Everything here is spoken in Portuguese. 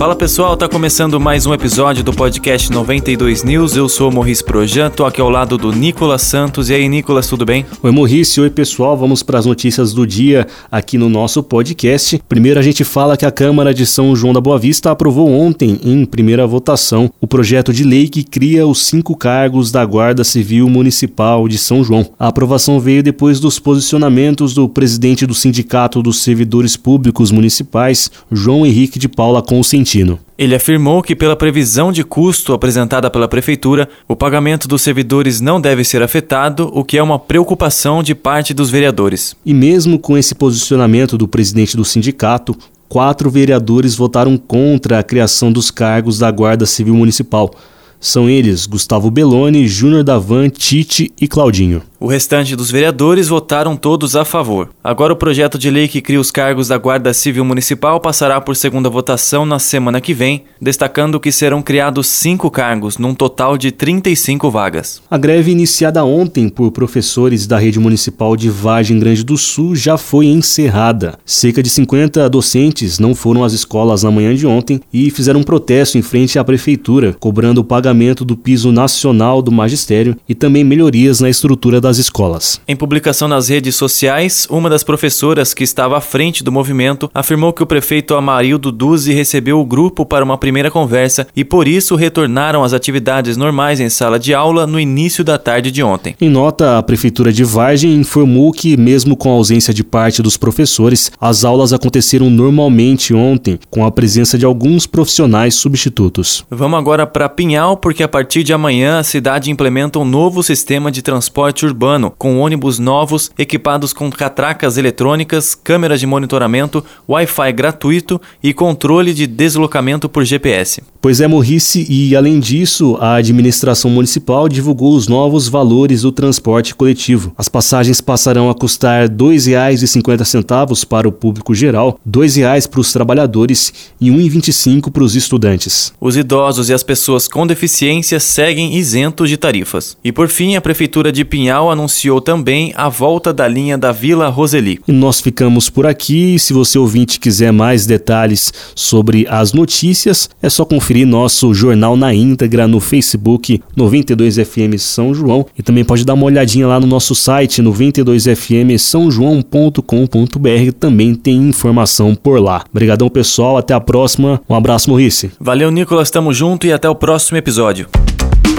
Fala pessoal, tá começando mais um episódio do podcast 92 News. Eu sou o Morris Projan, tô aqui ao lado do Nicolas Santos. E aí, Nicolas, tudo bem? Oi, Morris. Oi, pessoal. Vamos para as notícias do dia aqui no nosso podcast. Primeiro, a gente fala que a Câmara de São João da Boa Vista aprovou ontem, em primeira votação, o projeto de lei que cria os cinco cargos da Guarda Civil Municipal de São João. A aprovação veio depois dos posicionamentos do presidente do Sindicato dos Servidores Públicos Municipais, João Henrique de Paula Consentino. Ele afirmou que, pela previsão de custo apresentada pela Prefeitura, o pagamento dos servidores não deve ser afetado, o que é uma preocupação de parte dos vereadores. E mesmo com esse posicionamento do presidente do sindicato, quatro vereadores votaram contra a criação dos cargos da Guarda Civil Municipal. São eles Gustavo Belloni, Júnior Davan, Tite e Claudinho. O restante dos vereadores votaram todos a favor. Agora, o projeto de lei que cria os cargos da Guarda Civil Municipal passará por segunda votação na semana que vem, destacando que serão criados cinco cargos, num total de 35 vagas. A greve iniciada ontem por professores da rede municipal de Vargem Grande do Sul já foi encerrada. Cerca de 50 docentes não foram às escolas na manhã de ontem e fizeram um protesto em frente à prefeitura, cobrando o pagamento do piso nacional do magistério e também melhorias na estrutura da das escolas. Em publicação nas redes sociais, uma das professoras que estava à frente do movimento afirmou que o prefeito Amarildo Duzi recebeu o grupo para uma primeira conversa e por isso retornaram às atividades normais em sala de aula no início da tarde de ontem. Em nota, a prefeitura de Vargem informou que, mesmo com a ausência de parte dos professores, as aulas aconteceram normalmente ontem, com a presença de alguns profissionais substitutos. Vamos agora para Pinhal, porque a partir de amanhã a cidade implementa um novo sistema de transporte urbano urbano, com ônibus novos equipados com catracas eletrônicas, câmeras de monitoramento, Wi-Fi gratuito e controle de deslocamento por GPS. Pois é, Morrice, e além disso, a administração municipal divulgou os novos valores do transporte coletivo. As passagens passarão a custar R$ 2,50 para o público geral, R$ 2,00 para os trabalhadores e R$ 1,25 para os estudantes. Os idosos e as pessoas com deficiência seguem isentos de tarifas. E por fim, a Prefeitura de Pinhal anunciou também a volta da linha da Vila Roseli. E nós ficamos por aqui. Se você ouvinte quiser mais detalhes sobre as notícias, é só conferir nosso jornal na íntegra no Facebook 92FM São João e também pode dar uma olhadinha lá no nosso site 92FM São João.com.br, também tem informação por lá. Obrigadão pessoal, até a próxima. Um abraço, Maurice. Valeu, Nicolas, tamo junto e até o próximo episódio.